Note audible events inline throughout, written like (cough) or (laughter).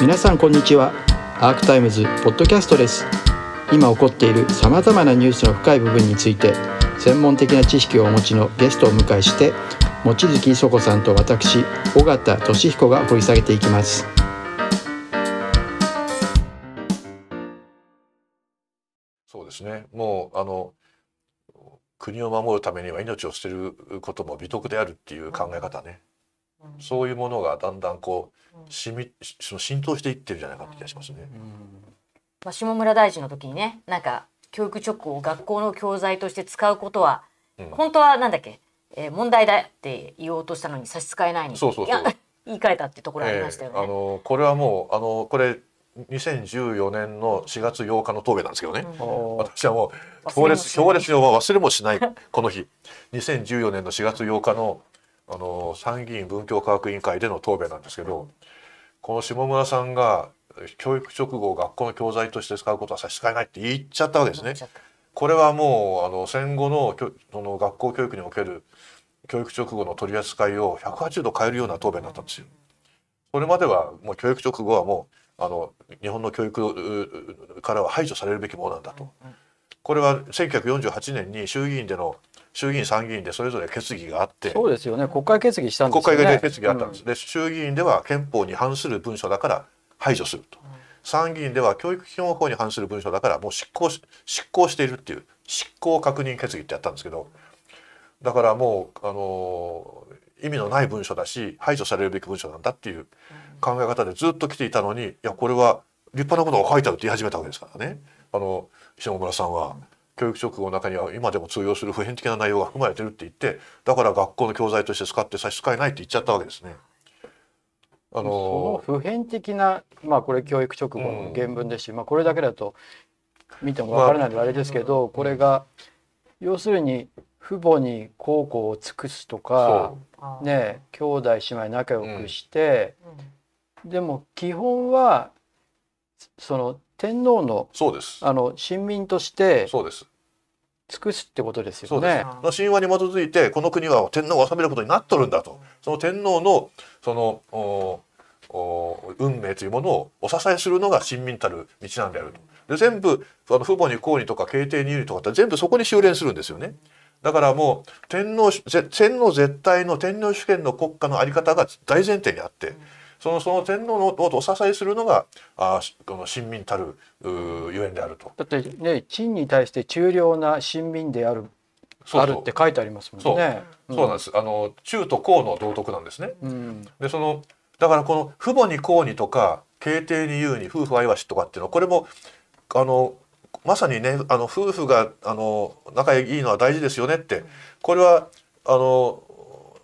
皆さんこんにちは。アークタイムズポッドキャストです。今起こっているさまざまなニュースの深い部分について専門的な知識をお持ちのゲストを迎えして望月磯子さんと私尾形俊彦が掘り下げていきます。そうですね。もうあの国を守るためには命を捨てることも美徳であるっていう考え方ね、そういうものがだんだんこう染みその浸透していってるんじゃないかって気がしますね。うん、まあ、下村大臣の時にねなんか教育直後を学校の教材として使うことは、うん、本当はなんだっけ、えー、問題だって言おうとしたのに差し支えないにそうそうそう。(laughs) 言い換えたってところありましたよね。えー、あのこれはもうあのこれ2014年の4月8日の答弁なんですけどね、うん、私はもう強烈強烈に忘れもしないこの日。2014年の4月8日のあの参議院文教科学委員会での答弁なんですけど、この下村さんが教育直後を学校の教材として使うことは差し支えないって言っちゃったわけですね。これはもうあの戦後のその学校教育における教育直後の取り扱いを180度変えるような答弁だったんですよ。それまではもう教育直後はもうあの日本の教育からは排除されるべきものなんだと。これは1948年に衆議院での衆議院参議院でそれぞれ決議があってそうですよね。国会決議したんですよね。国会決議があったんです、うん、で衆議院では憲法に反する文書だから排除すると、うん、参議院では教育基本法に反する文書だからもう執行執行しているっていう執行確認決議ってやったんですけどだからもうあの意味のない文書だし排除されるべき文書なんだっていう考え方でずっと来ていたのにいやこれは立派なことが書いてあるって言い始めたわけですからねあの下村さんは。教育直後の中には今でも通用する普遍的な内容が含まれてるって言ってだから学校の教材として使って差し支えないって言っちゃったわけですね。あのその普遍的なまあこれ教育直後の原文ですし、うん、まあこれだけだと見てもわからないのであれですけど、まあ、これが要するに父母に孝行を尽くすとかね兄弟姉妹仲良くして、うん、でも基本はその天皇のそうですあの親民としてそうです尽くすってことですよね。の神話に基づいてこの国は天皇が治めることになっとるんだとその天皇のそのおお運命というものをお支えするのが親民たる道なんであると。で全部あの父母に公にとか敬帝に有利とかって全部そこに修練するんですよね。だからもう天皇天皇絶対の天皇主権の国家の在り方が大前提にあって。うんそのその天皇のお支えするのがあこの親民たるゆえんであると。だってね陳に対して忠良な親民であるあるって書いてありますもんね。そう,、なんです。あの中と公の道徳なんですね。うん、でそのだからこの父母に公にとか敬帝に言うに夫婦愛わしとかっていうのはこれもあのまさにねあの夫婦があの仲いいのは大事ですよねってこれはあの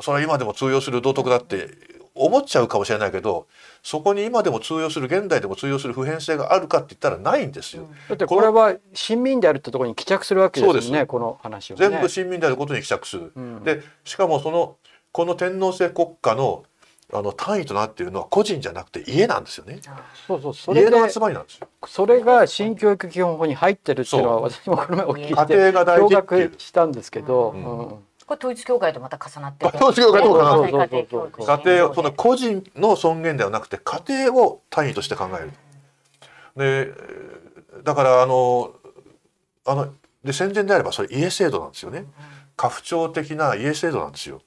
それは今でも通用する道徳だって思っちゃうかもしれないけどそこに今でも通用する現代でも通用する普遍性があるかって言ったらないんですよ。だってこれは親民であるってところに帰着するわけですねこの話は、ね、全部親民であることに帰着する。うん、でしかもそのこの天皇制国家のあの単位となっているのは個人じゃなくて家なんですよね。そうそうそれ家の集まりなんですよ。それが新教育基本法に入ってるっていうのは私もこの前お聞きして家庭が大事驚愕したんですけど。うんうんこれ統一教会とまた重なって統一教会と重なって家庭その個人の尊厳ではなくて家庭を単位として考える。でだからあのあので戦前であればそれ家制度なんですよね。家父長的な家制度なんですよ。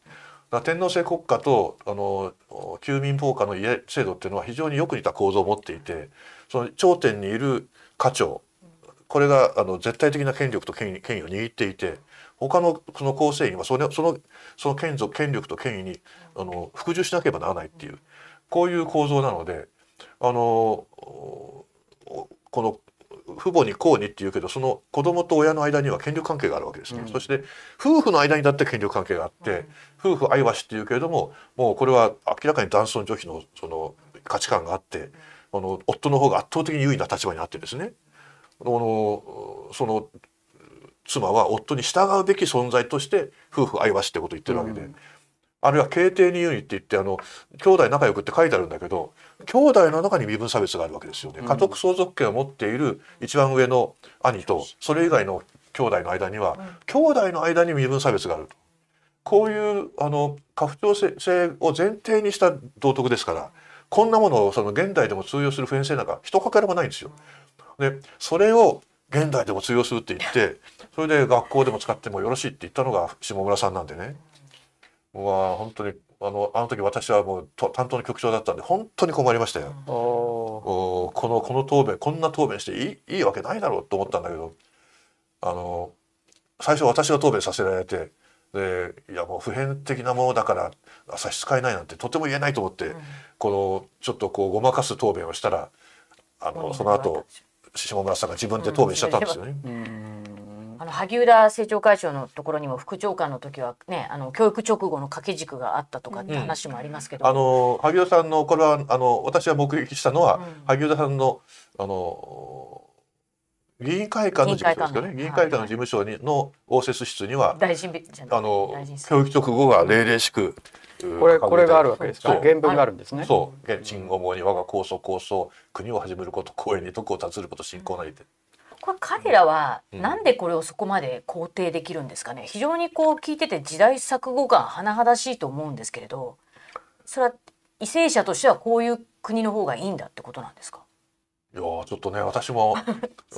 天皇制国家とあの旧民法下の家制度っていうのは非常によく似た構造を持っていてその頂点にいる家長これがあの絶対的な権力と権威権威を握っていて他のその構成員はそのそのその権権力と権威にあの服従しなければならないっていうこういう構造なのであのこの父母に公にっていうけどその子供と親の間には権力関係があるわけですね、うん、そして夫婦の間にだって権力関係があって、うん、夫婦愛わしっていうけれどももうこれは明らかに男尊女卑のその価値観があってあの夫の方が圧倒的に優位な立場にあってですね。あのその妻は夫に従うべき存在として夫婦愛わしってことを言ってるわけで、うん、あるいは敬帝に優位って言ってあの兄弟仲良くって書いてあるんだけど兄弟の中に身分差別があるわけですよね。家督相続権を持っている一番上の兄とそれ以外の兄弟の間には、兄弟の間に身分差別があると。こういうあの家父長制を前提にした道徳ですからこんなものをその現代でも通用する普遍性なんか一かけらもないんですよ。でそれを現代でも通用するって言ってそれで学校でも使ってもよろしいって言ったのが下村さんなんでね。うわ本当にあのあの時私はもう担当の局長だったんで本当に困りましたよ。おこのこの答弁こんな答弁していい？いいわけないだろうと思ったんだけどあの最初私が答弁させられてでいやもう普遍的なものだから差し支えないなんてとても言えないと思って、うん、このちょっとこうごまかす答弁をしたらあのその後下村さんが自分で答弁しちゃったんですよね。あの萩生田政調会長のところにも副長官の時はねあの教育直後の掛け軸があったとかって話もありますけど、うん、あの萩生田さんのこれはあの私が目撃したのは、うん、萩生田さんのあの議員会館の事務所ですよね。議員会館の。事務所にの応接室には大臣あの教育直後が例々しくこれこれがあるわけですか？原文があるんですね。そう。現鎮思うに我が構想構想国を始めること公園に徳を立つること信仰なりで、これ彼らはなんでこれをそこまで肯定できるんですかね、非常にこう聞いてて時代錯誤感甚だしいと思うんですけれどそれは為政者としてはこういう国の方がいいんだってことなんですか？いやちょっとね私も (laughs)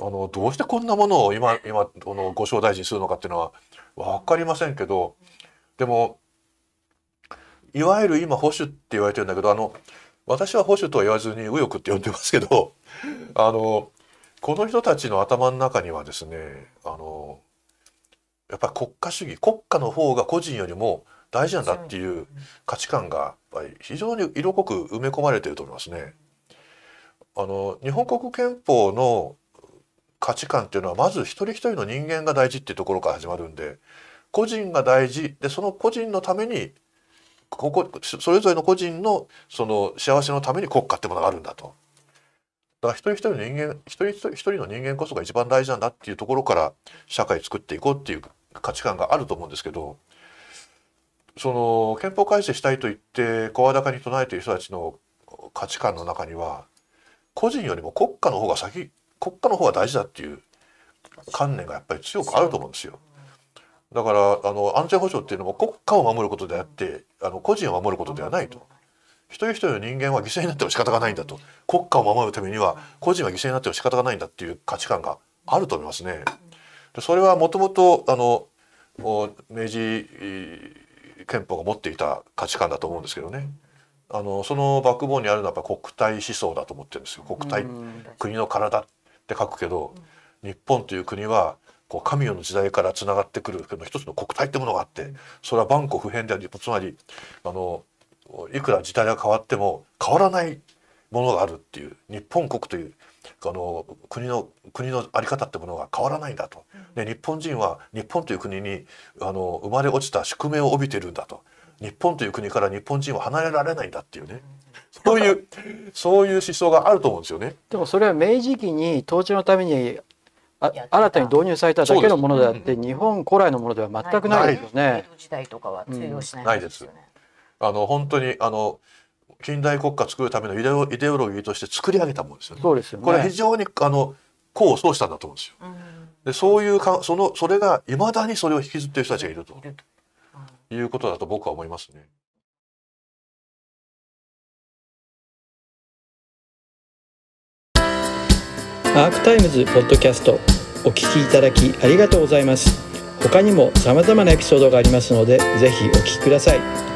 あのどうしてこんなものを今今このご招大臣するのかっていうのは分かりませんけどでもいわゆる今保守って言われてるんだけどあの私は保守とは言わずに右翼って呼んでますけどあのこの人たちの頭の中にはですねあのやっぱり国家主義国家の方が個人よりも大事なんだっていう価値観がやっぱり非常に色濃く埋め込まれていると思いますね。あの日本国憲法の価値観っていうのはまず一人一人の人間が大事っていうところから始まるんで個人が大事でその個人のためにここそれぞれの個人のその幸せのために国家ってものがあるんだと。だから一人一人の人間一人一人の人間こそが一番大事なんだっていうところから社会作っていこうっていう価値観があると思うんですけどその憲法改正したいと言って声高に唱えている人たちの価値観の中には個人よりも国家の方が先国家の方が大事だっていう観念がやっぱり強くあると思うんですよ。だからあの安全保障っていうのも国家を守ることであってあの個人を守ることではないと。一人一人の人間は犠牲になっても仕方がないんだと国家を守るためには個人は犠牲になっても仕方がないんだっていう価値観があると思いますね。でそれはもともとあの明治憲法が持っていた価値観だと思うんですけどね。あのそのバックボーンにあるのはやっぱ国体思想だと思ってるんですよ国体、国の体って書くけど、日本という国はこう神代の時代からつながってくる一つの国体ってものがあってそれは万古不変でありつまりあのいくら時代が変わっても変わらないものがあるっていう日本国というあの国の国の在り方ってものが変わらないんだと。で日本人は日本という国にあの生まれ落ちた宿命を帯びてるんだと。日本という国から日本人は離れられないんだっていうねそういうそういう思想があると思うんですよね。でもそれは明治期に統治のためにあ新たに導入されただけのものであって、うん、日本古来のものでは全くないですよね。時代とかは通用しない、ねうん、ないです。あの本当にあの近代国家作るためのイデオイデオロギーとして作り上げたものですよね。そうですよね。これ非常にあの功を奏したんだと思うんですよ。うん、でそういうかそのそれがいまだにそれを引きずっている人たちがいると。いうことだと僕は思いますね。アークタイムズポッドキャストお聞きいただきありがとうございます。他にも様々なエピソードがありますので、ぜひお聞きください。